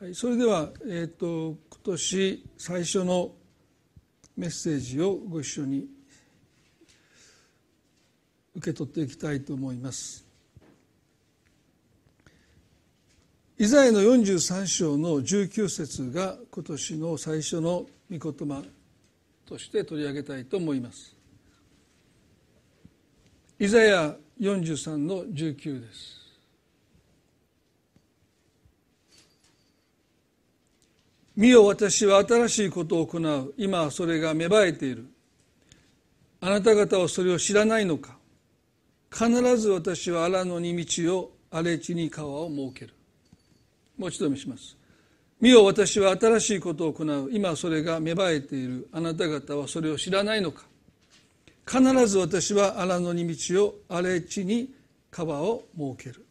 はい、それでは、えーと、今年最初のメッセージをご一緒に受け取っていきたいと思います。イザヤの43章の19節が今年の最初の御言葉として取り上げたいと思います。イザヤ43の19です。見よ私は新しいことを行う。今それが芽生えている。あなた方はそれを知らないのか。必ず私は荒野に道を荒れ地に川を設ける。もう一度見します。見よ私は新しいことを行う。今それが芽生えている。あなた方はそれを知らないのか。必ず私は荒野に道を荒れ地に川を設ける。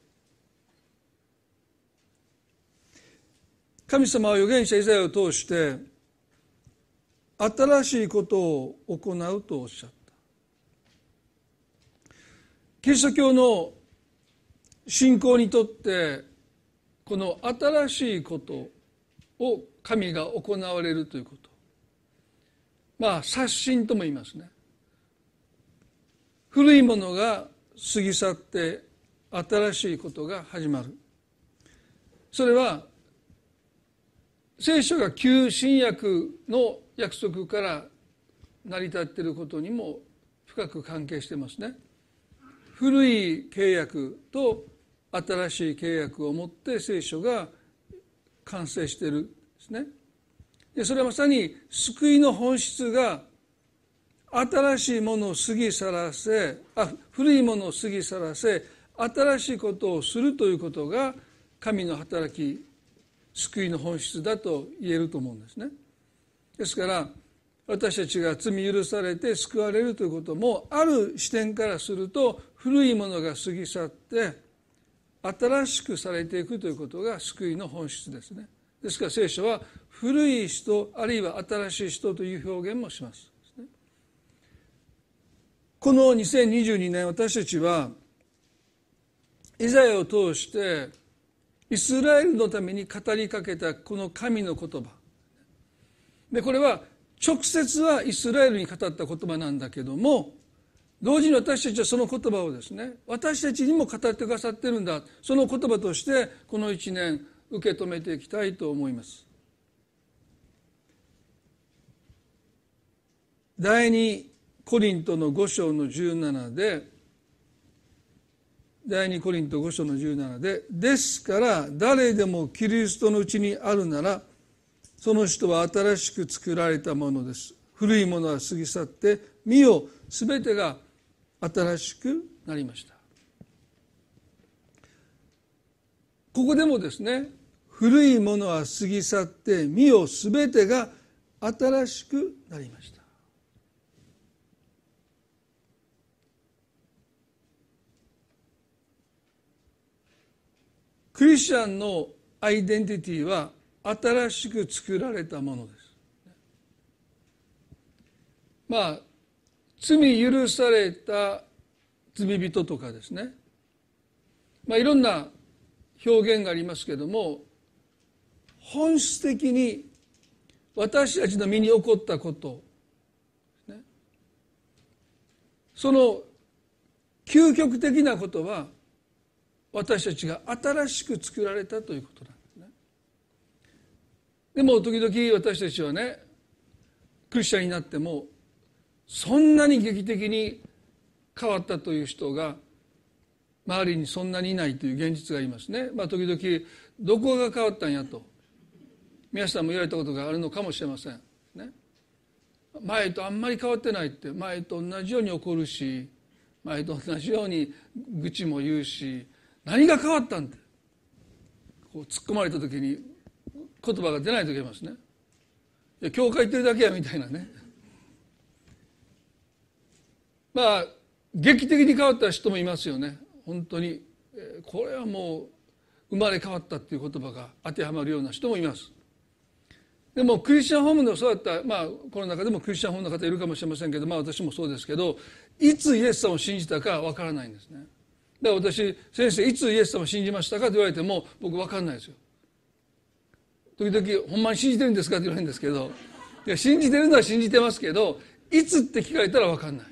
神様は預言者イザヤを通して新しいことを行うとおっしゃった。キリスト教の信仰にとってこの新しいことを神が行われるということ。まあ刷新とも言いますね。古いものが過ぎ去って新しいことが始まる。それは聖書が旧新約の約束から成り立っていることにも深く関係してますね。古い契約と新しい契約をもって聖書が完成しているんですね。でそれはまさに救いの本質が新しいものを過ぎ去らせあ古いものを過ぎ去らせ新しいことをするということが神の働き救いの本質だと言えると思うんですね。ですから私たちが罪許されて救われるということもある視点からすると古いものが過ぎ去って新しくされていくということが救いの本質ですね。ですから聖書は古い人あるいは新しい人という表現もします。この2022年私たちはイザヤを通してイスラエルのために語りかけたこの神の言葉。でこれは直接はイスラエルに語った言葉なんだけども同時に私たちはその言葉をですね私たちにも語ってくださってるんだ。その言葉としてこの一年受け止めていきたいと思います。第二コリントの5章の17で第2コリント5章の17で「ですから誰でもキリストのうちにあるならその人は新しく作られたものです」「古いものは過ぎ去って見よ全てが新しくなりました」ここでもですね古いものは過ぎ去って見よ全てが新しくなりました。クリスチャンのアイデンティティは新しく作られたものです。まあ罪許された罪人とかですね、まあ、いろんな表現がありますけども本質的に私たちの身に起こったこと、ね、その究極的なことは私たちが新しく作られたということなんですねでも時々私たちはねクリスチャンになってもそんなに劇的に変わったという人が周りにそんなにいないという現実がありますね。まあ、時々どこが変わったんやと皆さんも言われたことがあるのかもしれません。ね、前とあんまり変わってないって前と同じように怒るし前と同じように愚痴も言うし何が変わったんだ？こう突っ込まれた時に言葉が出ない時ありますね。いや教会行ってるだけやみたいなね。まあ劇的に変わった人もいますよね。本当に。これはもう生まれ変わったっていう言葉が当てはまるような人もいます。でもクリスチャンホームのそうだった。まあこの中でもクリスチャンホームの方いるかもしれませんけどまあ私もそうですけどいつイエス様を信じたかわからないんですね。だから私先生いつイエス様を信じましたかと言われても僕分かんないですよ。時々「ほんまに信じてるんですか?」って言われるんですけどいや信じてるのは信じてますけどいつって聞かれたら分かんない。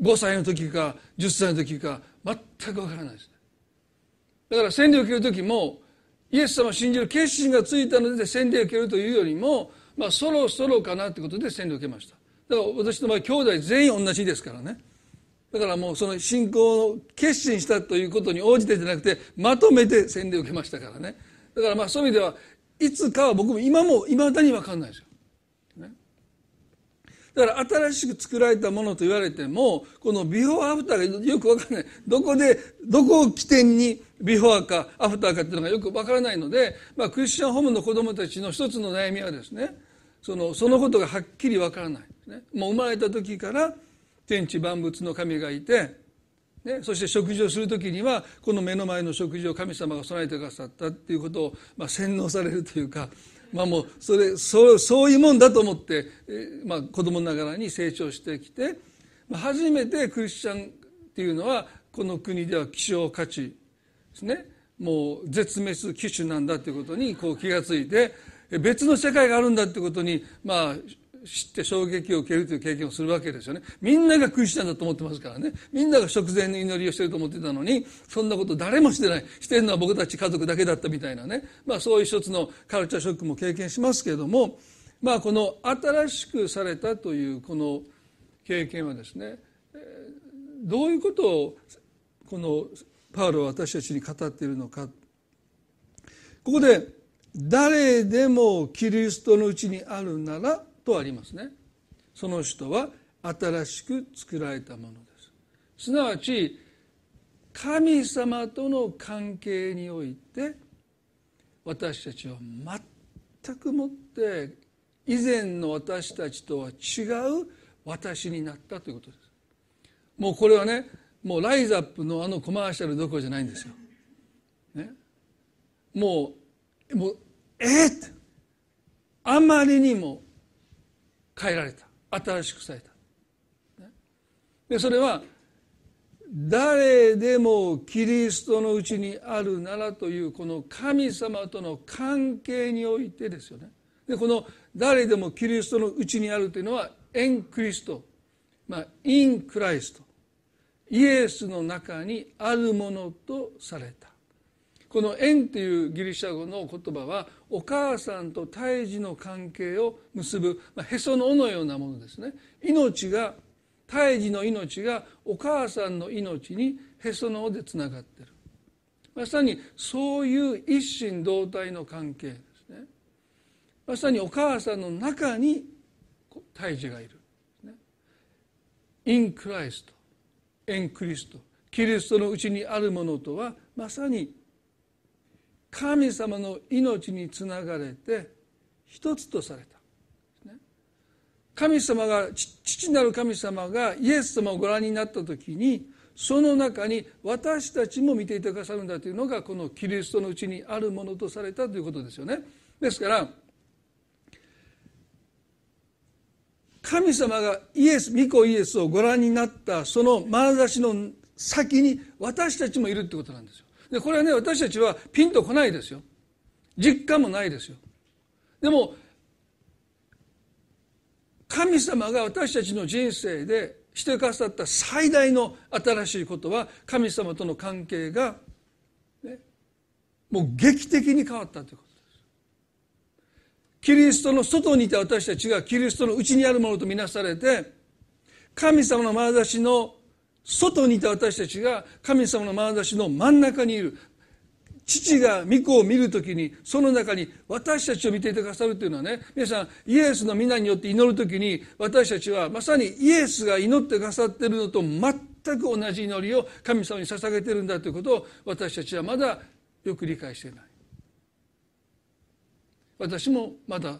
5歳の時か10歳の時か全く分からないです。だから洗礼を受ける時もイエス様を信じる決心がついたので洗礼を受けるというよりも、まあ、そろそろかなってことで洗礼を受けました。だから私の場合兄弟全員同じですからね。だからもうその信仰を決心したということに応じてじゃなくてまとめて洗礼を受けましたからね。だからまあそういう意味ではいつかは僕も今もいまだに分かんないですよ。だから新しく作られたものと言われてもこのビフォーアフターがよく分からない。どこでどこを起点にビフォーかアフターかっていうのがよく分からないので、まあ、クリスチャンホームの子供たちの一つの悩みはですねそのそのことがはっきり分からない。ね。もう生まれた時から天地万物の神がいて、ね、そして食事をする時にはこの目の前の食事を神様が備えてくださったっていうことを、まあ、洗脳されるというかまあもうそれそうそういうもんだと思って、まあ、子供ながらに成長してきて、まあ、初めてクリスチャンっていうのはこの国では希少価値ですね。もう絶滅危惧なんだということにこう気が付いて別の世界があるんだということにまあ知って衝撃を受けるという経験をするわけですよね。みんながクリスチャンだと思ってますからね。みんなが食前の祈りをしてると思ってたのにそんなこと誰もしてない。してるのは僕たち家族だけだったみたいなね、まあ、そういう一つのカルチャーショックも経験しますけれども、まあ、この新しくされたというこの経験はですねどういうことをこのパウロは私たちに語っているのか。ここで誰でもキリストのうちにあるならとありますね。その人は新しく作られたものです。すなわち神様との関係において私たちは全くもって以前の私たちとは違う私になったということです。もうこれはねもうライザップのあのコマーシャルどころじゃないんですよ、ね、もうもうえっ、あまりにも変えられた。新しくされた。でそれは誰でもキリストのうちにあるならというこの神様との関係においてですよね。でこの誰でもキリストのうちにあるというのはエンクリスト、まあ、インクライスト。イエスの中にあるものとされた。この縁というギリシャ語の言葉はお母さんと胎児の関係を結ぶ、まあ、へその緒のようなものですね。命が胎児の命がお母さんの命にへその緒でつながっている。まさにそういう一心同体の関係ですね。まさにお母さんの中に胎児がいる、ね、インクライストエンクリストキリストのうちにあるものとはまさに神様の命につながれて一つとされた。神様が父なる神様がイエス様をご覧になった時にその中に私たちも見ていてくださるんだというのがこのキリストのうちにあるものとされたということですよね。ですから神様がイエス御子イエスをご覧になったその眼差しの先に私たちもいるってことなんですよ。でこれはね私たちはピンとこないですよ。実感もないですよ。でも神様が私たちの人生でしてくださった最大の新しいことは神様との関係が、ね、もう劇的に変わったということです。キリストの外にいた私たちがキリストの内にあるものとみなされて神様の眼差しの外にいた私たちが神様の眼差しの真ん中にいる。父が御子を見る時にその中に私たちを見ていてくださるというのはね皆さんイエスの皆によって祈る時に私たちはまさにイエスが祈ってくださっているのと全く同じ祈りを神様に捧げているんだということを私たちはまだよく理解していない。私もまだ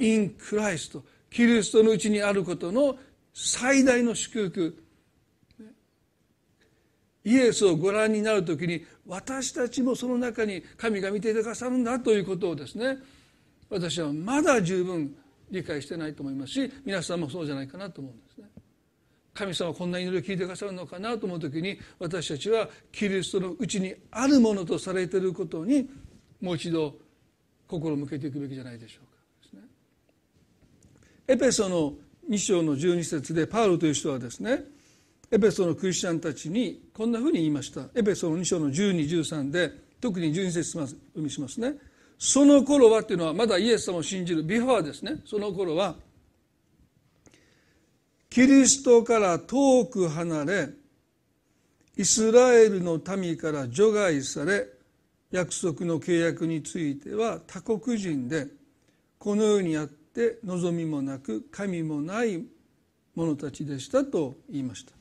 インクライストキリストのうちにあることの最大の祝福イエスをご覧になる時に私たちもその中に神が見ていてくださるんだということをですね私はまだ十分理解してないと思いますし皆さんもそうじゃないかなと思うんですね。神様はこんな祈りを聞いてくださるのかなと思う時に私たちはキリストのうちにあるものとされていることにもう一度心を向けていくべきじゃないでしょうか、ね、エペソの2章の12節でパウロという人はですねエペソのクリスチャンたちにこんなふうに言いました。エペソの2章の1213で特に12節読みしますね。その頃はっていうのはまだイエス様を信じる before ですね。その頃はキリストから遠く離れイスラエルの民から除外され約束の契約については他国人でこのようにあって望みもなく神もない者たちでしたと言いました。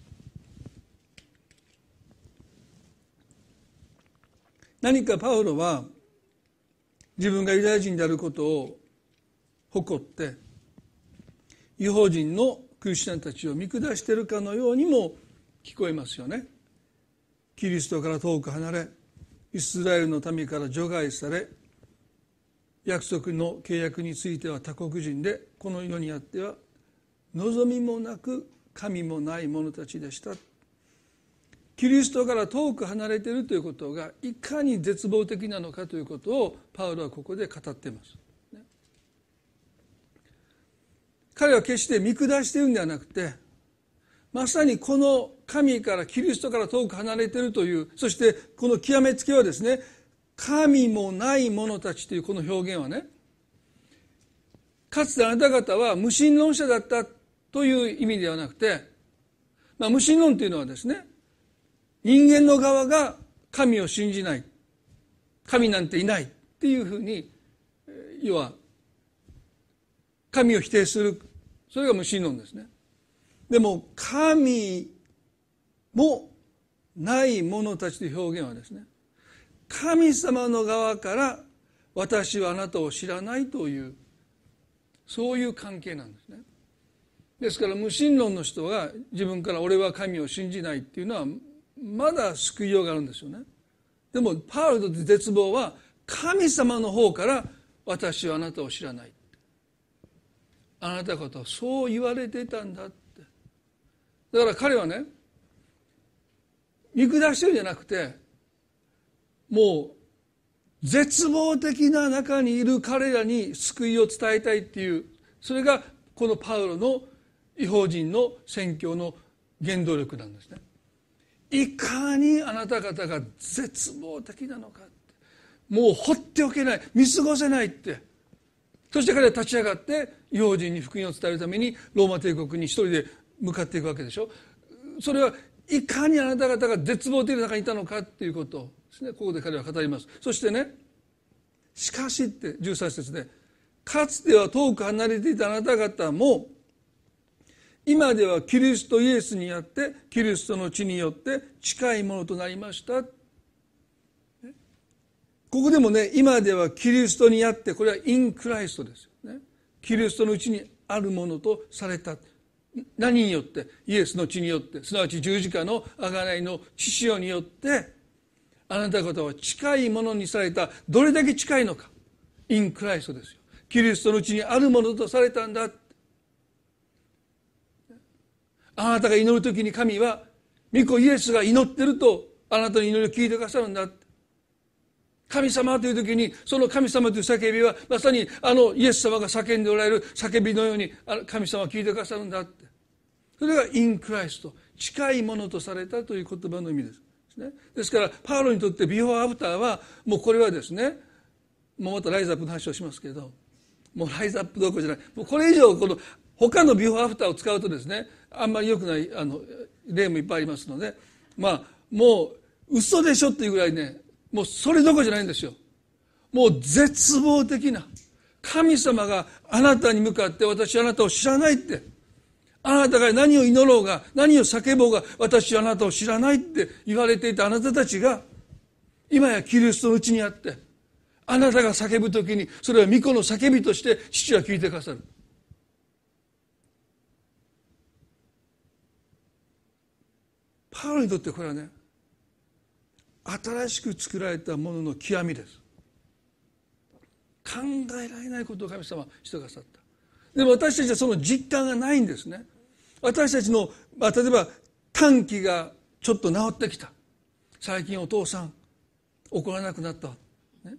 何かパウロは自分がユダヤ人であることを誇って違法人のクリスチャンたちを見下しているかのようにも聞こえますよね。キリストから遠く離れイスラエルの民から除外され約束の契約については他国人でこの世にあっては望みもなく神もない者たちでしたキリストから遠く離れているということがいかに絶望的なのかということをパウロはここで語っています。彼は決して見下しているんではなくてまさにこの神からキリストから遠く離れているというそしてこの極めつけはですね神もない者たちというこの表現はねかつてあなた方は無神論者だったという意味ではなくて、まあ、無神論というのはですね人間の側が神を信じない。神なんていないっていうふうに要は神を否定する。それが無神論ですね。でも神もない者たちという表現はですね神様の側から私はあなたを知らないというそういう関係なんですね。ですから無神論の人が自分から俺は神を信じないっていうのはまだ救いようがあるんですよね。でもパウロと絶望は神様の方から私はあなたを知らない。あなた方はそう言われてたんだって。だから彼はね見下してるんじゃなくてもう絶望的な中にいる彼らに救いを伝えたいっていうそれがこのパウロの違法人の宣教の原動力なんですね。いかにあなた方が絶望的なのかって。もう放っておけない見過ごせないって。そして彼は立ち上がって違法人に福音を伝えるためにローマ帝国に一人で向かっていくわけでしょ。それはいかにあなた方が絶望的な中にいたのかっていうことをですね。ここで彼は語ります。そしてねしかしって13節でかつては遠く離れていたあなた方も今ではキリストイエスにあってキリストの血によって近いものとなりました。ここでもね今ではキリストにあってこれはインクライストですよね。キリストのうちにあるものとされた。何によって？イエスの血によって。すなわち十字架の贖いの血潮によってあなた方は近いものにされた。どれだけ近いのか。インクライストですよ。キリストのうちにあるものとされたんだ。あなたが祈る時に神は御子イエスが祈ってるとあなたの祈りを聞いてくださるんだ。神様という時にその神様という叫びはまさにあのイエス様が叫んでおられる叫びのように神様は聞いてくださるんだ。ってそれがインクライスト近いものとされたという言葉の意味です。ですからパウロにとってビフォーアフターはもうこれはですねもうまたライズアップの話をしますけどもうライズアップどころじゃない。もうこれ以上この他のビフォーアフターを使うとですねあんまり良くないあの例もいっぱいありますのでまあもう嘘でしょっていうぐらいねもうそれどころじゃないんですよ。もう絶望的な神様があなたに向かって私あなたを知らないってあなたが何を祈ろうが何を叫ぼうが私あなたを知らないって言われていたあなたたちが今やキリストのうちにあってあなたが叫ぶ時にそれは御子の叫びとして父は聞いてくださる。パウロにとってこれはね新しく作られたものの極みです。考えられないことを神様はしてくださった。でも私たちはその実感がないんですね。私たちの、まあ、例えば短期がちょっと治ってきた。最近お父さん怒らなくなった、ね、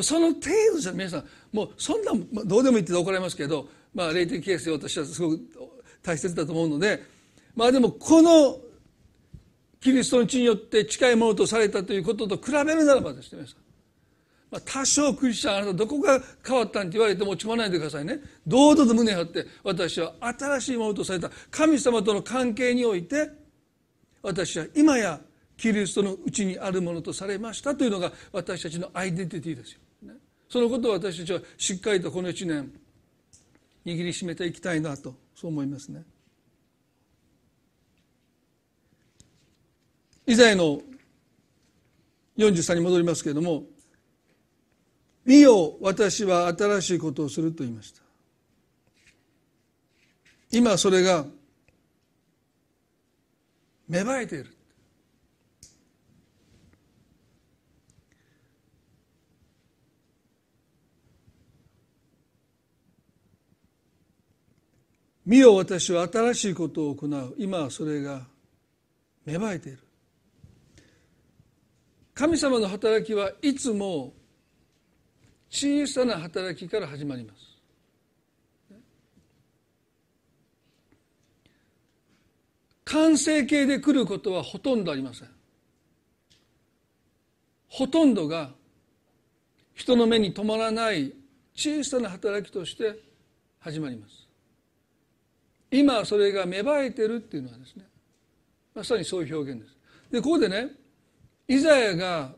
その程度ですよ皆さんもうそんなどうでもいいって怒られますけど、まあ、霊的形成私はすごく大切だと思うのでまあでもこのキリストの血によって近いものとされたということと比べるならばですねまあ、多少クリスチャンあなたどこが変わったんって言われても落ち込まないでくださいね。堂々と胸張って私は新しいものとされた神様との関係において私は今やキリストのうちにあるものとされましたというのが私たちのアイデンティティですよ、ね、そのことを私たちはしっかりとこの1年握りしめていきたいなとそう思いますね。以前の43に戻りますけれども見よ私は新しいことをすると言いました。今それが芽生えている。見よ私は新しいことを行う。今それが芽生えている。神様の働きはいつも小さな働きから始まります。完成形で来ることはほとんどありません。ほとんどが人の目に留まらない小さな働きとして始まります。今それが芽生えてるっていうのはですねまさにそういう表現です。でここでねイザヤが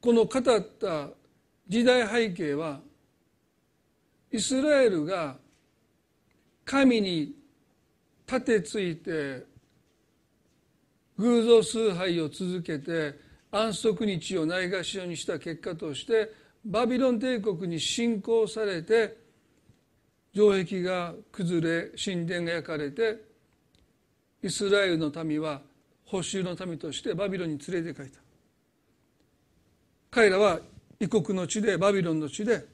この語った時代背景はイスラエルが神に立てついて偶像崇拝を続けて安息日をないがしろにした結果としてバビロン帝国に侵攻されて城壁が崩れ神殿が焼かれてイスラエルの民は補修の民としてバビロンに連れて帰った。彼らは異国の地でバビロンの地で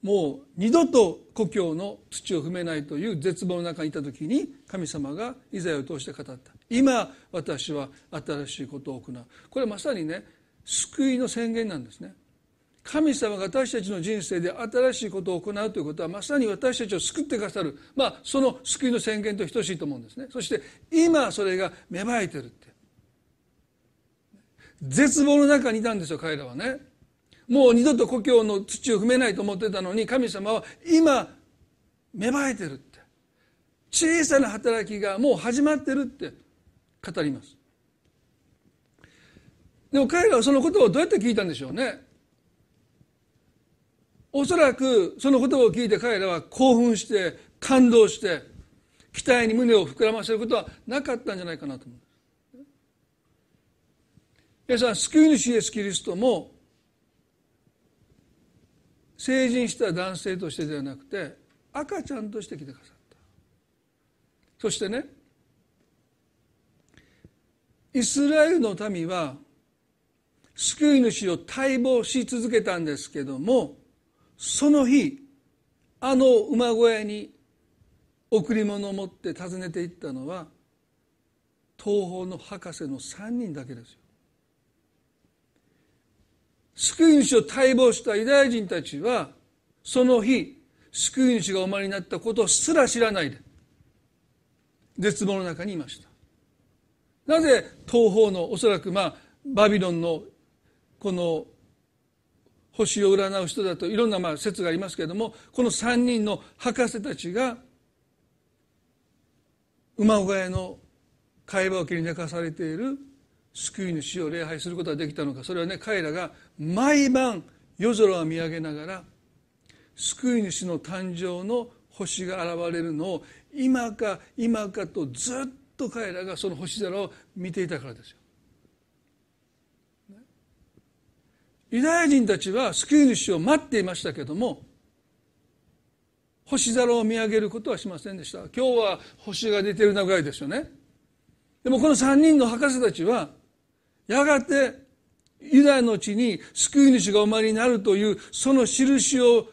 もう二度と故郷の土を踏めないという絶望の中にいた時に神様がイザヤを通して語った。今私は新しいことを行う。これはまさにね救いの宣言なんですね。神様が私たちの人生で新しいことを行うということはまさに私たちを救ってくださる、まあ、その救いの宣言と等しいと思うんですね。そして今それが芽生えてるって。絶望の中にいたんですよ彼らはね。もう二度と故郷の土を踏めないと思ってたのに神様は今芽生えてるって。小さな働きがもう始まってるって語ります。でも彼らはその言葉をどうやって聞いたんでしょうね。おそらくその言葉を聞いて彼らは興奮して感動して期待に胸を膨らませることはなかったんじゃないかなと思う。皆さん救い主イエス・キリストも成人した男性としてではなくて赤ちゃんとして来てくださった。そしてねイスラエルの民は救い主を待望し続けたんですけどもその日あの馬小屋に贈り物を持って訪ねていったのは東方の博士の3人だけですよ。救い主を待望したユダヤ人たちはその日救い主がお生まれになったことすら知らないで絶望の中にいました。なぜ東方のおそらくまあバビロンのこの星を占う人だといろんなまあ説がありますけれどもこの3人の博士たちが馬小屋の会話をけに寝かされている救い主を礼拝することができたのか。それはね彼らが毎晩夜空を見上げながら救い主の誕生の星が現れるのを今か今かとずっと彼らがその星空を見ていたからですよ。ユダヤ人たちは救い主を待っていましたけども星空を見上げることはしませんでした。今日は星が出てるなぐらいですよね。でもこの3人の博士たちはやがてユダヤの地に救い主がおまりになるというその印を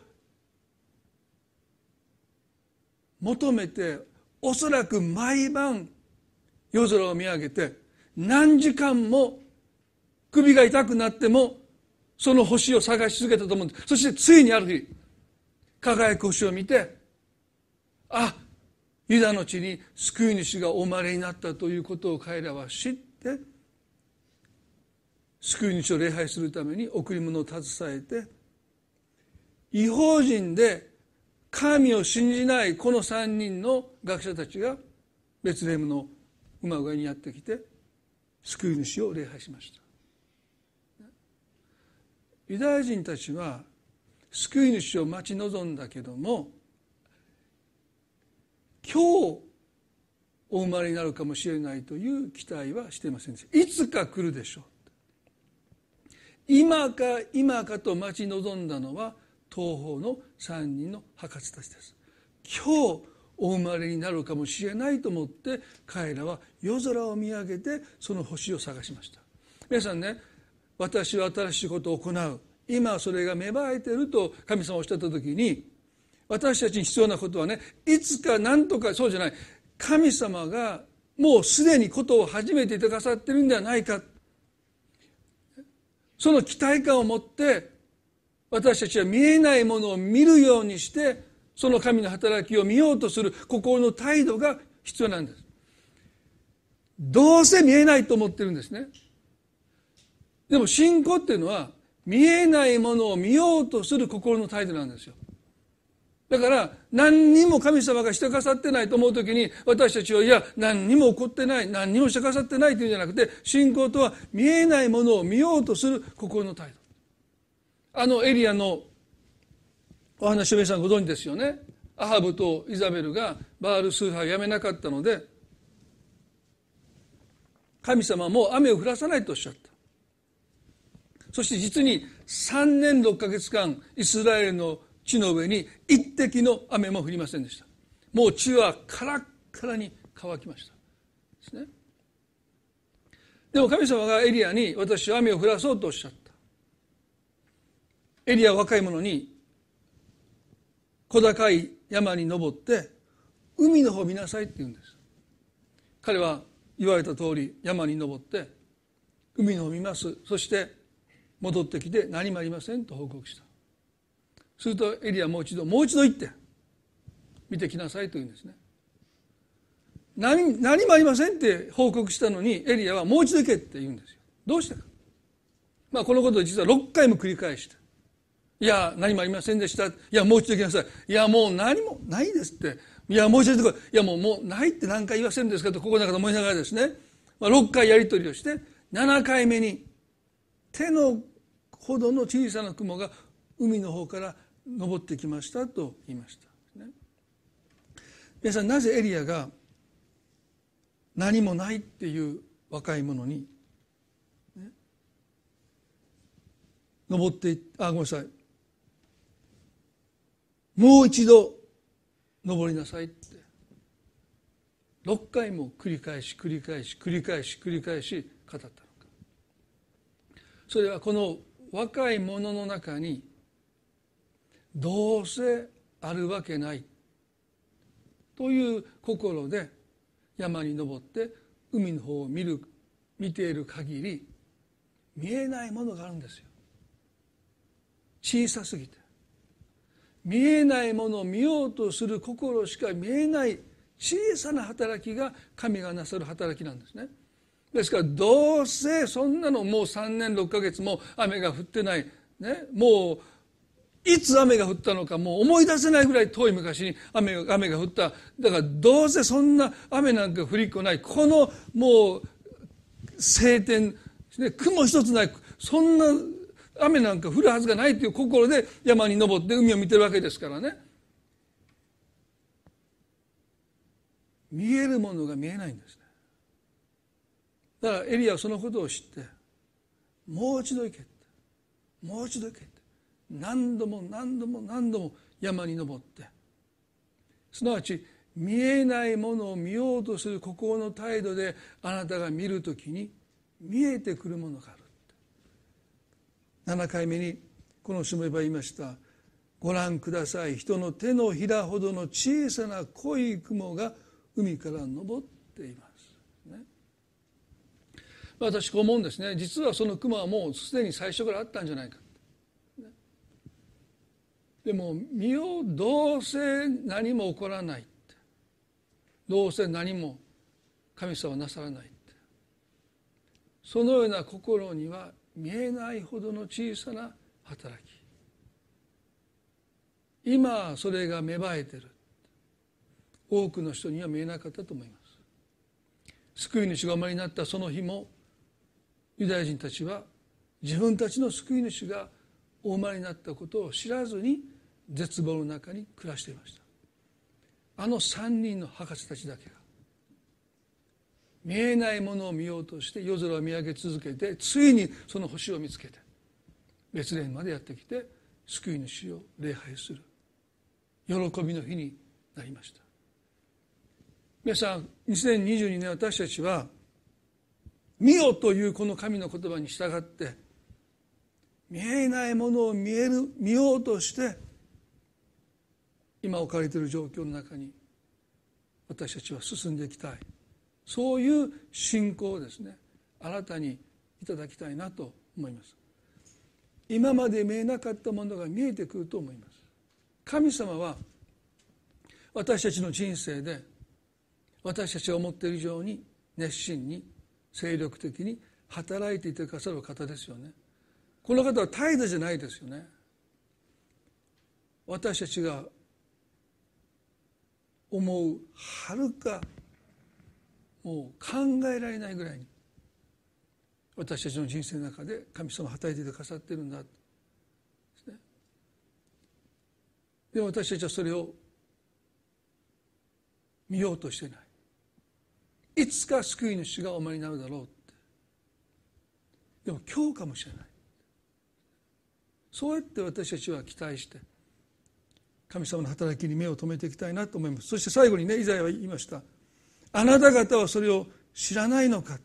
求めておそらく毎晩夜空を見上げて何時間も首が痛くなってもその星を探し続けたと思うんです。そしてついにある日輝く星を見てあユダの地に救い主がお生まれになったということを彼らは知って救い主を礼拝するために贈り物を携えて違法人で神を信じないこの3人の学者たちがベツレヘムの馬小屋にやってきて救い主を礼拝しました。ユダヤ人たちは救い主を待ち望んだけども今日お生まれになるかもしれないという期待はしていませんでした。いつか来るでしょう。今か今かと待ち望んだのは東方の3人の博士たちです。今日お生まれになるかもしれないと思って彼らは夜空を見上げてその星を探しました。皆さんね私は新しいことを行う。今それが芽生えてると神様おっしゃった時に私たちに必要なことはねいつか何とかそうじゃない。神様がもうすでにことを始めていてくださってるんではないかその期待感を持って私たちは見えないものを見るようにしてその神の働きを見ようとする心の態度が必要なんです。どうせ見えないと思ってるんですね。でも信仰っていうのは見えないものを見ようとする心の態度なんですよ。だから何にも神様がしてくださってないと思う時に私たちはいや何にも起こってない何にもしてくださってないというんじゃなくて信仰とは見えないものを見ようとする心の態度。あのエリアのお話を皆さんご存知ですよね。アハブとイザベルがバール崇拝をやめなかったので神様はもう雨を降らさないとおっしゃった。そして実に3年6か月間イスラエルの地の上に一滴の雨も降りませんでした。もう地はカラッカラに乾きました。ですね。でも神様がエリアに私は雨を降らそうとおっしゃった。エリアは若い者に小高い山に登って海の方見なさいって言うんです。彼は言われた通り山に登って海の方見ます。そして戻ってきて何もありませんと報告した。するとエリアもう一度もう一度行って見てきなさいと言うんですね。何何もありませんって報告したのにエリアはもう一度行けって言うんですよ。どうしてか。まあこのことを実は6回も繰り返して。いや何もありませんでした。いやもう一度行きなさい。いやもう何もないですって。いやもう一度行ってこい。いやもうもうないって何回言わせるんですかとここの中で思いながらですね、まあ、6回やり取りをして7回目に手のほどの小さな雲が海の方から登ってきましたと言いました、ね、皆さんなぜエリアが何もないっていう若い者に、ね、登ってあごめんなさい。もう一度登りなさいって。6回も繰り返し繰り返し繰り返し繰り返し語ったのか。それはこの若い者の中にどうせあるわけないという心で山に登って海の方を見る見ている限り見えないものがあるんですよ。小さすぎて。見えないものを見ようとする心しか見えない小さな働きが神がなさる働きなんですね。ですからどうせそんなのもう3年6ヶ月も雨が降ってない、ね、もういつ雨が降ったのかもう思い出せないぐらい遠い昔に雨が雨が降った。だからどうせそんな雨なんか降りっこないこのもう晴天、ね、雲一つないそんな雨なんか降るはずがないという心で山に登って海を見てるわけですからね。見えるものが見えないんですね。だからエリアはそのことを知ってもう一度行けもう一度行け何度も何度も何度も山に登って。すなわち見えないものを見ようとする心の態度であなたが見るときに見えてくるものがある7回目にこのしもば言いました。ご覧ください。人の手のひらほどの小さな濃い雲が海から昇っています、ね、私こう思うんですね。実はその雲はもうすでに最初からあったんじゃないか。でも見ようどうせ何も起こらないって。どうせ何も神様はなさらないって。そのような心には見えないほどの小さな働き。今それが芽生えてる多くの人には見えなかったと思います。救い主がお生まれになったその日もユダヤ人たちは自分たちの救い主がお生まれになったことを知らずに絶望の中に暮らしていました。あの3人の博士たちだけが見えないものを見ようとして夜空を見上げ続けてついにその星を見つけて別連までやってきて救い主を礼拝する喜びの日になりました。皆さん2022年私たちは「見よ」というこの神の言葉に従って見えないものを見える見ようとして今置かれている状況の中に私たちは進んでいきたい。そういう信仰をですね新たにいただきたいなと思います。今まで見えなかったものが見えてくると思います。神様は私たちの人生で私たちが思っている以上に熱心に精力的に働いていてくださる方ですよね。この方は態度じゃないですよね。私たちが思うはるかもう考えられないぐらいに私たちの人生の中で神様は働いてくださってるんだ。でね。でも私たちはそれを見ようとしてない。いつか救い主がお前になるだろうって。でも今日かもしれない。そうやって私たちは期待して神様の働きに目を留めていきたいなと思います。そして最後にねイザヤは言いました。あなた方はそれを知らないのか。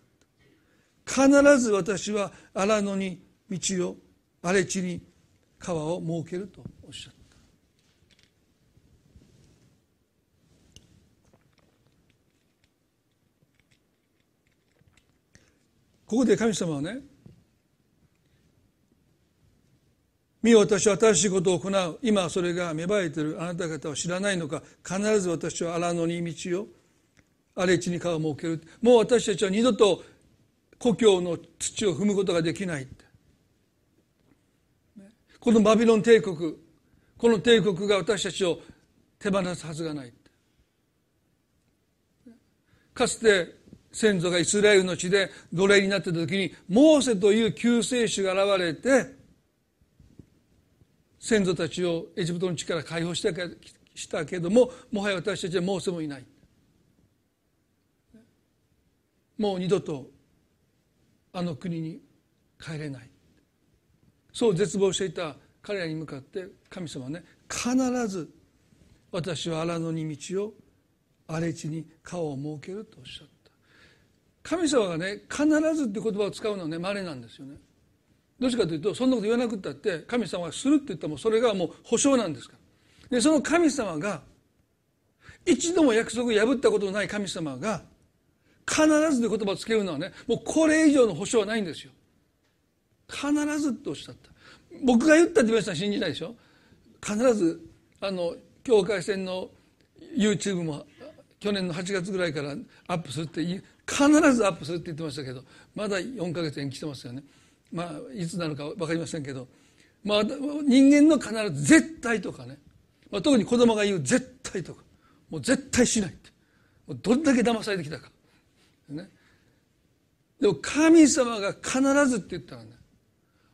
必ず私は荒野に道を荒れ地に川を設けるとおっしゃった。ここで神様はね見よ私は新しいことを行う。今それが芽生えている。あなた方は知らないのか。必ず私は荒野に道を荒れ地に川を設ける。もう私たちは二度と故郷の土を踏むことができないこのバビロン帝国この帝国が私たちを手放すはずがないかつて先祖がイスラエルの地で奴隷になってた時にモーセという救世主が現れて先祖たちをエジプトの地から解放したけどももはや私たちはモーセもいない。もう二度とあの国に帰れない。そう絶望していた彼らに向かって神様はね必ず私は荒野に道を荒れ地に川を設けるとおっしゃった。神様がね必ずって言葉を使うのはね稀なんですよね。どっちかというとそんなこと言わなくったって神様がするって言ったらもそれがもう保証なんですから。でその神様が一度も約束を破ったことのない神様が必ずで言葉をつけるのはねもうこれ以上の保証はないんですよ。必ずっておっしゃった。僕が言ったって皆さん信じないでしょ？必ずあの境界線の YouTube も去年の8月ぐらいからアップするって必ずアップするって言ってましたけどまだ4か月延期してますよね。まあいつなのか分かりませんけどまあ人間の必ず絶対とかね、まあ、特に子供が言う絶対とかもう絶対しないって。もうどれだけ騙されてきたか。ね。でも神様が必ずって言ったらね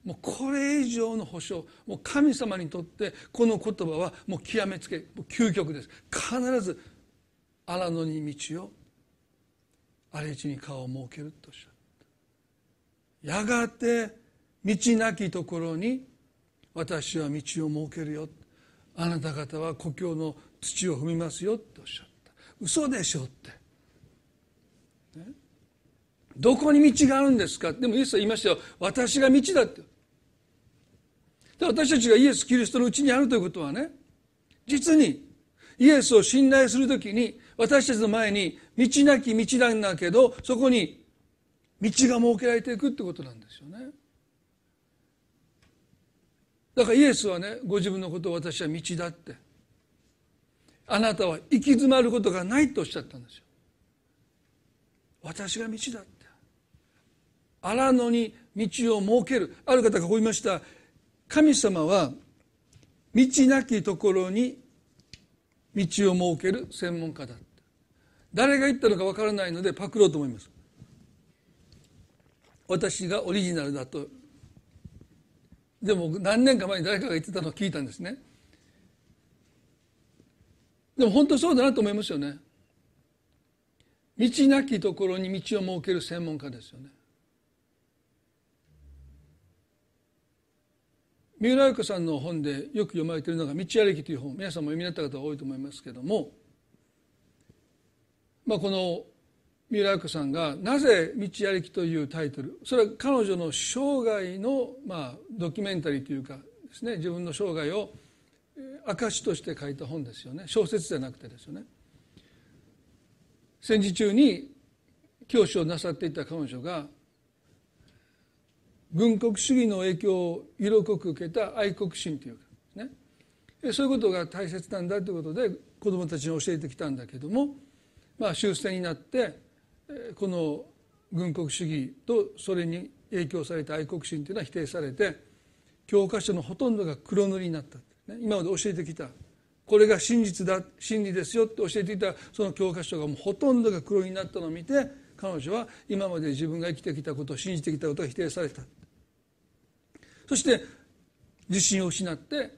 もうこれ以上の保証もう神様にとってこの言葉はもう極めつけ究極です。必ず荒野に道を荒れ地に川を設けるとおっしゃったやがて道なきところに私は道を設けるよ。あなた方は故郷の土を踏みますよっておっしゃった。嘘でしょって。どこに道があるんですか？でもイエスは言いましたよ。私が道だって。で私たちがイエス・キリストのうちにあるということはね実にイエスを信頼するときに私たちの前に道なき道なんだけどそこに道が設けられていくってことなんですよね。だからイエスはねご自分のことを私は道だって。あなたは行き詰まることがないとおっしゃったんですよ。私が道だって。荒野に道を設ける。ある方がこう言いました。神様は道なきところに道を設ける専門家だ誰が言ったのかわからないのでパクろうと思います。私がオリジナルだと。でも何年か前に誰かが言ってたのを聞いたんですね。でも本当そうだなと思いますよね。道なきところに道を設ける専門家ですよね。三浦由子さんの本でよく読まれているのが「道歩き」という本。皆さんも読みになった方が多いと思いますけども、まあ、この三浦由子さんがなぜ「道歩き」というタイトルそれは彼女の生涯の、まあ、ドキュメンタリーというかですね自分の生涯を証として書いた本ですよね。小説じゃなくてですよね。戦時中に教師をなさっていた彼女が軍国主義の影響を色濃く受けた愛国心というかね。そういうことが大切なんだということで子どもたちに教えてきたんだけども、まあ、終戦になってこの軍国主義とそれに影響された愛国心というのは否定されて教科書のほとんどが黒塗りになった、ね、今まで教えてきた。これが真実だ真理ですよって教えていたその教科書がもうほとんどが黒になったのを見て彼女は今まで自分が生きてきたことを信じてきたことが否定された。そして自信を失って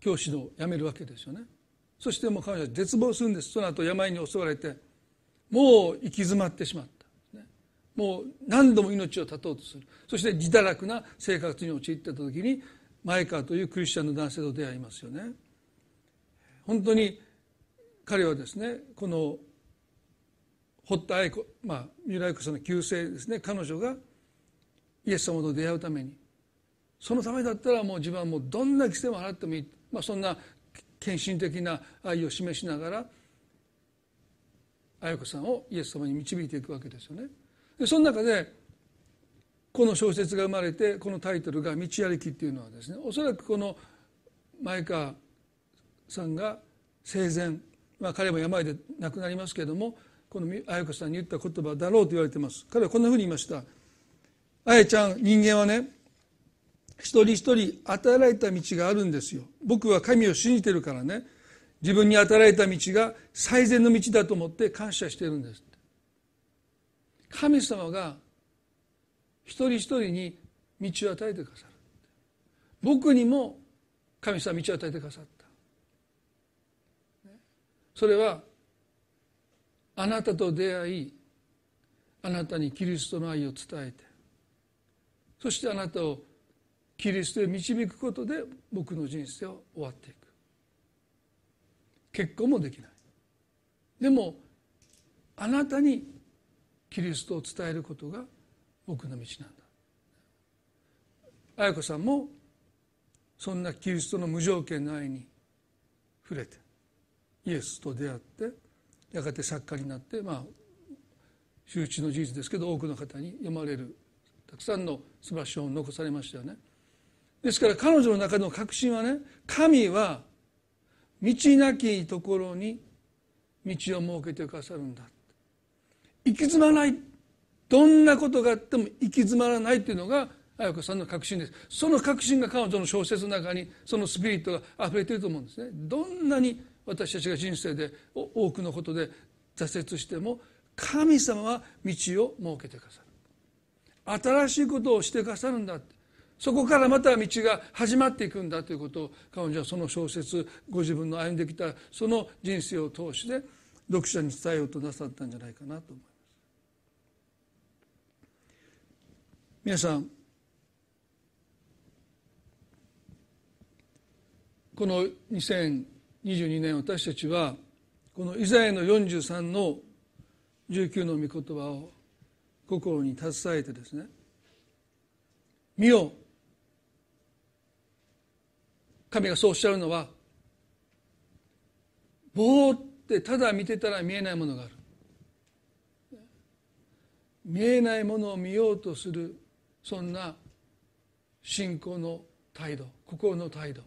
教師を辞めるわけですよね。そしてもう彼女は絶望するんです。その後病に襲われて。もう行き詰まってしまった、もう何度も命を絶とうとする。そして自堕落な生活に陥ってた時に前川というクリスチャンの男性と出会いますよね。本当に彼はですねこの堀田愛子まあ三浦愛子さんの旧姓ですね。彼女がイエス様と出会うために。そのためだったらもう自分はもうどんな規制も払ってもいい、まあ、そんな献身的な愛を示しながら綾子さんをイエス様に導いていくわけですよね。でその中でこの小説が生まれてこのタイトルが「道歩き」っていうのはですねおそらくこの前川さんが生前、まあ、彼も病で亡くなりますけれどもこの綾子さんに言った言葉だろうと言われてます。彼はこんなふうに言いました「あやちゃん人間はね一人一人与えられた道があるんですよ。僕は神を信じてるからね。自分に与えられた道が最善の道だと思って感謝してるんです神様が一人一人に道を与えてくださる。僕にも神様は道を与えてくださった。それはあなたと出会いあなたにキリストの愛を伝えてそしてあなたをキリストへ導くことで僕の人生は終わっていく。結婚もできないでもあなたにキリストを伝えることが僕の道なんだ綾子さんもそんなキリストの無条件の愛に触れてイエスと出会ってやがて作家になってまあ周知の事実ですけど多くの方に読まれるたくさんの素晴らしい本を残されましたよね。ですから彼女の中の確信はね神は道なきところに道を設けてくださるんだ行き詰まないどんなことがあっても行き詰まらないというのが綾子さんの確信です。その確信が彼女の小説の中にそのスピリットが溢れていると思うんですね。どんなに私たちが人生で多くのことで挫折しても神様は道を設けてくださる。新しいことをしてくださるんだそこからまた道が始まっていくんだということを彼女はその小説ご自分の歩んできたその人生を通して読者に伝えようとなさったんじゃないかなと思います。皆さんこの2022年私たちはこのイザヤの43の19の御言葉を心に携えてですね「見よ神がそうおっしゃるのはぼーってただ見てたら見えないものがある。見えないものを見ようとするそんな信仰の態度心の態度。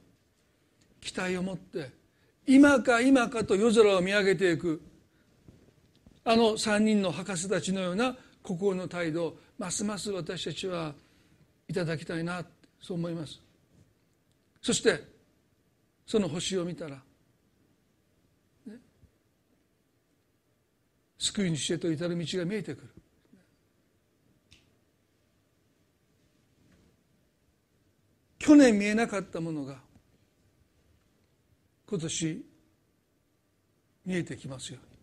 期待を持って今か今かと夜空を見上げていくあの3人の博士たちのような心の態度をますます私たちはいただきたいなそう思います。そしてその星を見たら、ね、救い主へと至る道が見えてくる。去年見えなかったものが今年見えてきますように。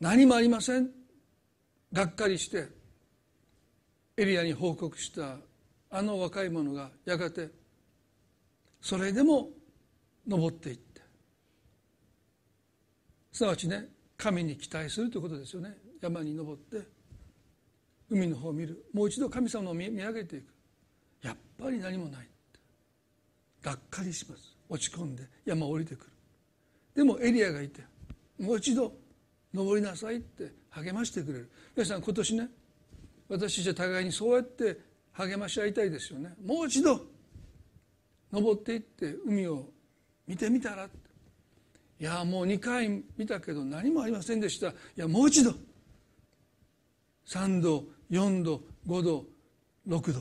何もありません。がっかりしてエリアに報告したあの若い者がやがてそれでも登っていってすなわちね神に期待するということですよね。山に登って海の方を見る。もう一度神様を見上げていく。やっぱり何もないがっかりします。落ち込んで山を降りてくる。でもエリアがいてもう一度登りなさいって励ましてくれる。皆さん今年ね私じゃ互いにそうやって励まし合いたいですよね。もう一度登っていって海を見てみたら。いやもう2回見たけど何もありませんでした。いやもう一度。3度4度5度6度。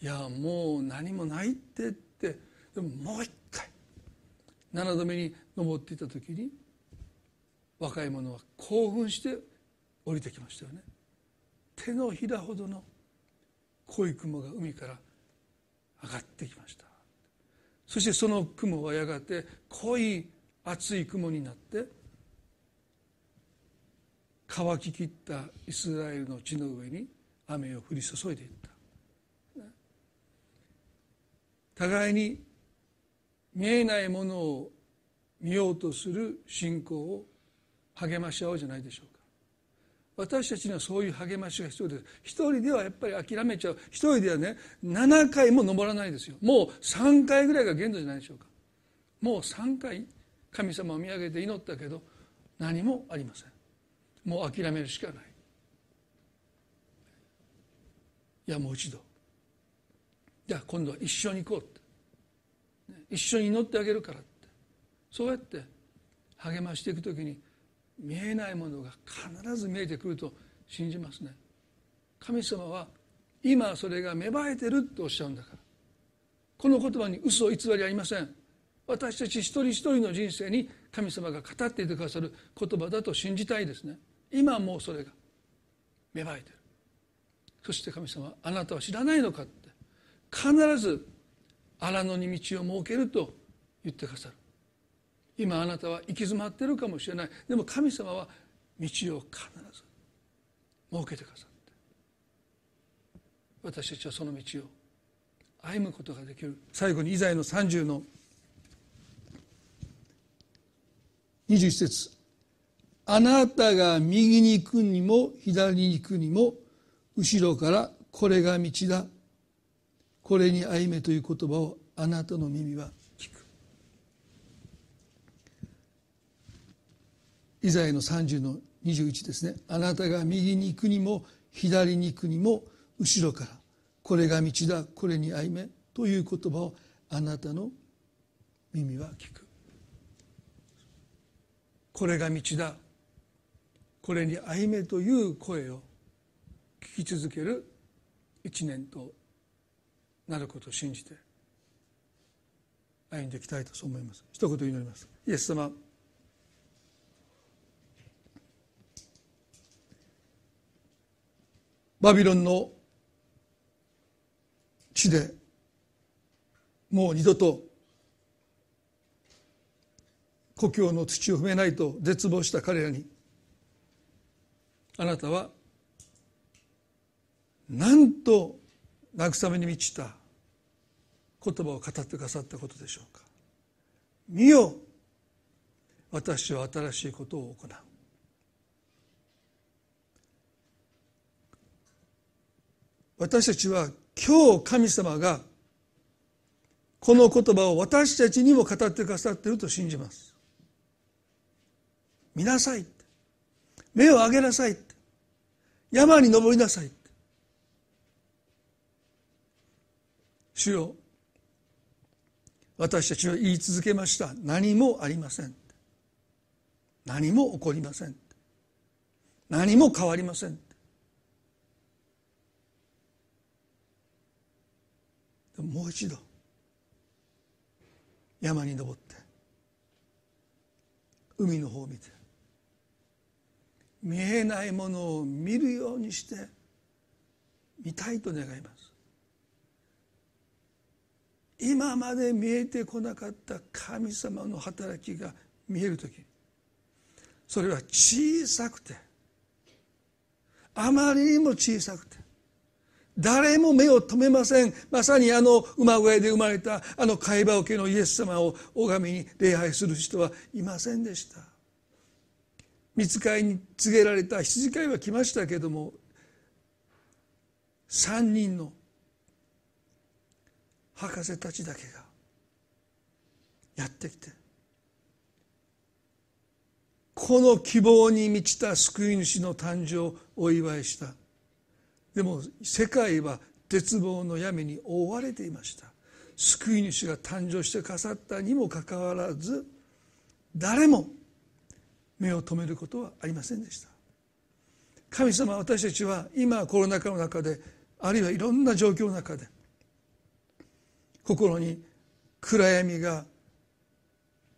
いやもう何もないってって。でももう一回。7度目に登っていた時に若い者は興奮して降りてきましたよね。手のひらほどの濃い雲が海から上がってきました。そしてその雲はやがて濃い厚い雲になって乾ききったイスラエルの地の上に雨を降り注いでいった。互いに見えないものを見ようとする信仰を励まし合おうじゃないでしょう私たちにはそういう励ましが必要です。一人ではやっぱり諦めちゃう。一人ではね7回も登らないですよ。もう3回ぐらいが限度じゃないでしょうか。もう3回神様を見上げて祈ったけど何もありません。もう諦めるしかない。いやもう一度。じゃあ今度は一緒に行こうって。一緒に祈ってあげるからって。そうやって励ましていく時に見えないものが必ず見えてくると信じますね。神様は今それが芽生えてるとおっしゃるんだから。この言葉に嘘偽りありません。私たち一人一人の人生に神様が語っていてくださる言葉だと信じたいですね。今もうそれが芽生えてる。そして神様あなたは知らないのかって必ず荒野に道を設けると言ってくださる。今あなたは行き詰まってるかもしれない。でも神様は道を必ず設けてくださって。私たちはその道を歩むことができる。最後にイザヤの30の21節。あなたが右に行くにも左に行くにも後ろからこれが道だ。これに歩めという言葉をあなたの耳はイザヤの30の21ですね。あなたが右に行くにも左に行くにも後ろからこれが道だこれに歩めという言葉をあなたの耳は聞く。これが道だこれに歩めという声を聞き続ける一年となることを信じて歩んでいきたいとそう思います。一言祈ります。イエス様バビロンの地でもう二度と故郷の土を踏めないと絶望した彼らにあなたはなんと慰めに満ちた言葉を語ってくださったことでしょうか。見よ私は新しいことを行う。私たちは今日神様がこの言葉を私たちにも語ってくださっていると信じます。見なさい目を上げなさい山に登りなさい主よ私たちは言い続けました。何もありません何も起こりません何も変わりませんもう一度。山に登って。海の方を見て。見えないものを見るようにして見たいと願います。今まで見えてこなかった神様の働きが見える時それは小さくてあまりにも小さくて誰も目を留めません。まさにあの馬小屋で生まれたあの貝羽桶のイエス様を拝みに礼拝する人はいませんでした。見つかいに告げられた羊飼いは来ましたけども3人の博士たちだけがやってきてこの希望に満ちた救い主の誕生をお祝いした。でも世界は絶望の闇に覆われていました。救い主が誕生してかさったにもかかわらず誰も目を留めることはありませんでした。神様私たちは今コロナ禍の中であるいはいろんな状況の中で心に暗闇が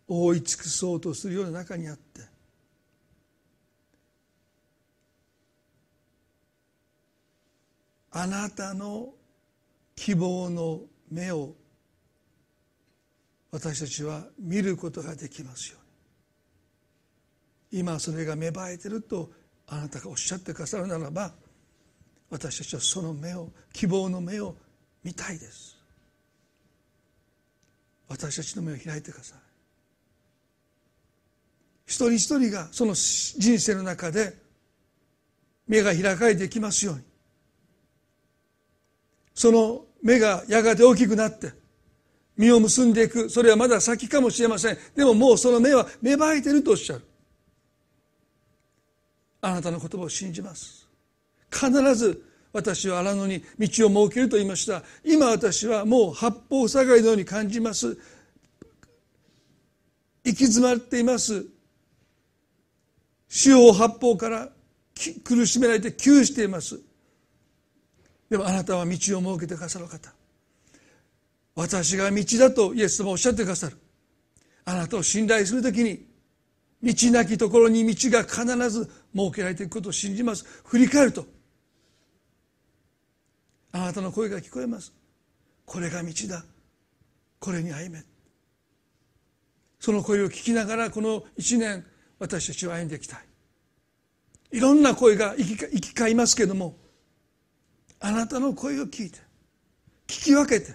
覆い尽くそうとするような中にあってあなたの希望の目を私たちは見ることができますように。今それが芽生えてるとあなたがおっしゃってくださるならば私たちはその目を希望の目を見たいです。私たちの目を開いてください。一人一人がその人生の中で目が開かれていきますように。その目がやがて大きくなって実を結んでいく。それはまだ先かもしれません。でももうその目は芽生えてるとおっしゃる。あなたの言葉を信じます。必ず私は荒野に道を設けると言いました。今私はもう八方塞がりのように感じます。行き詰まっています。四方八方から苦しめられて窮しています。でもあなたは道を設けてくださる方。私が道だとイエス様おっしゃってくださる。あなたを信頼するときに道なきところに道が必ず設けられていくことを信じます。振り返るとあなたの声が聞こえます。これが道だ。これに歩め。その声を聞きながらこの一年私たちは歩んでいきたい。いろんな声が行き交いますけどもあなたの声を聞いて聞き分けて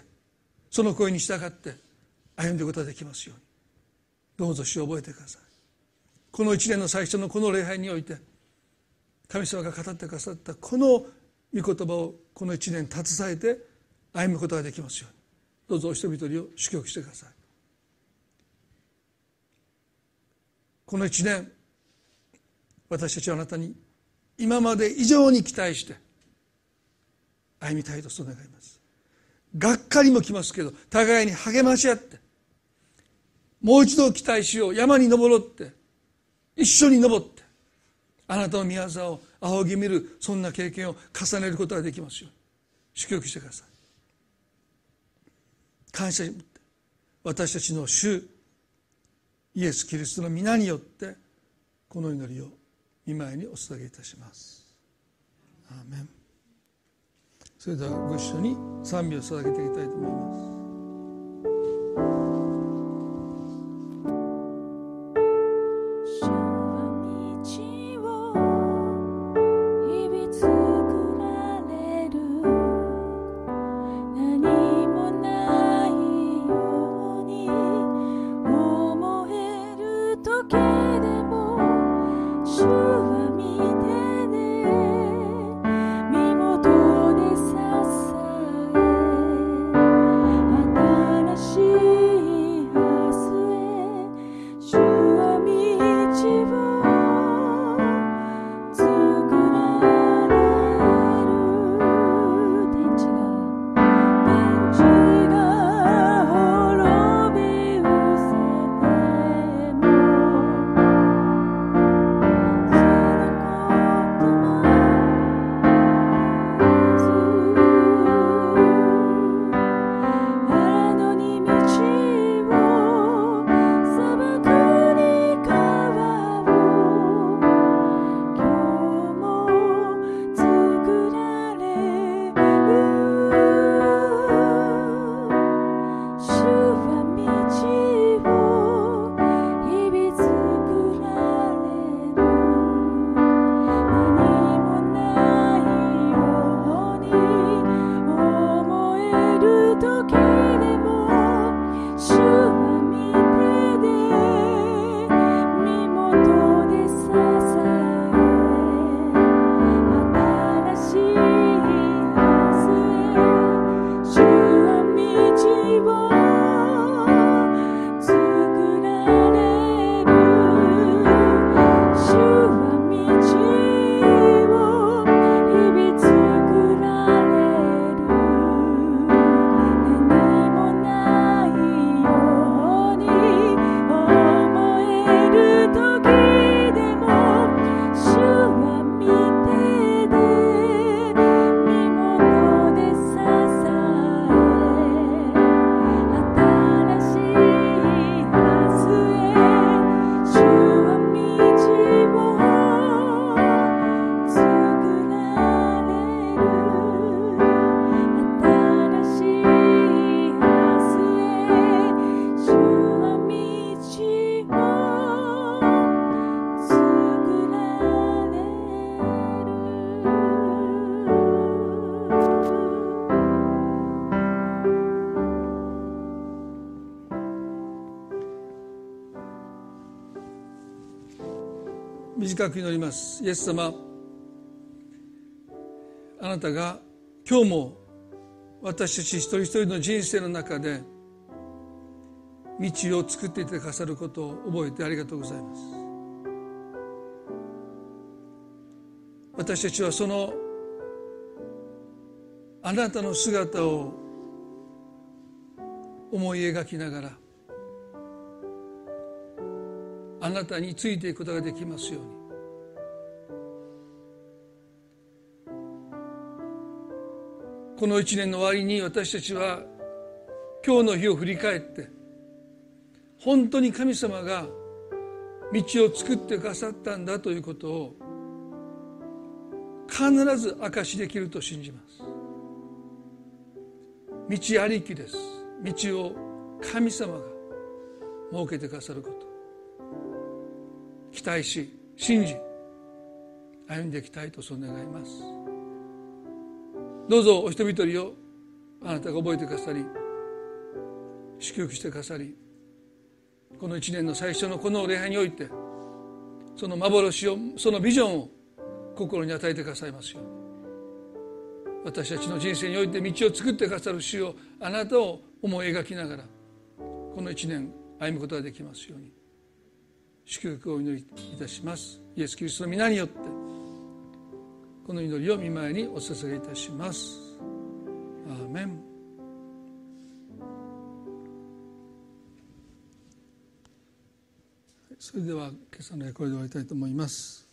その声に従って歩んでいくことができますように。どうぞ死を覚えてください。この一年の最初のこの礼拝において神様が語ってくださったこの御言葉をこの一年携えて歩むことができますように。どうぞお人一人を祝福してください。この一年私たちはあなたに今まで以上に期待して歩みたいとそう願います。がっかりもきますけど互いに励まし合ってもう一度期待しよう山に登ろうって一緒に登ってあなたの御業を仰ぎ見るそんな経験を重ねることができますよ。祝福してください。感謝にって私たちの主イエス・キリストの皆によってこの祈りを見舞いにお捧げいたします。アーメン。それではご一緒に賛美を捧げていきたいと思います。短く祈ります。イエス様あなたが今日も私たち一人一人の人生の中で道を作っていてくださることを覚えてありがとうございます。私たちはそのあなたの姿を思い描きながらあなたについていくことができますように。この一年の終わりに私たちは今日の日を振り返って本当に神様が道を作ってくださったんだということを必ず証しできると信じます。道ありきです。道を神様が設けてくださること。期待し信じ歩んでいきたいとそう願います。どうぞお人一人をあなたが覚えてくださり祝福してくださりこの一年の最初のこの礼拝においてその幻をそのビジョンを心に与えてくださいますように。私たちの人生において道を作ってくださる主をあなたを思い描きながらこの一年歩むことができますように祝福をお祈りいたします。イエス・キリストの皆によってこの祈りを見舞いにお捧げいたします。アーメン。それでは今朝の役割で終わりたいと思います。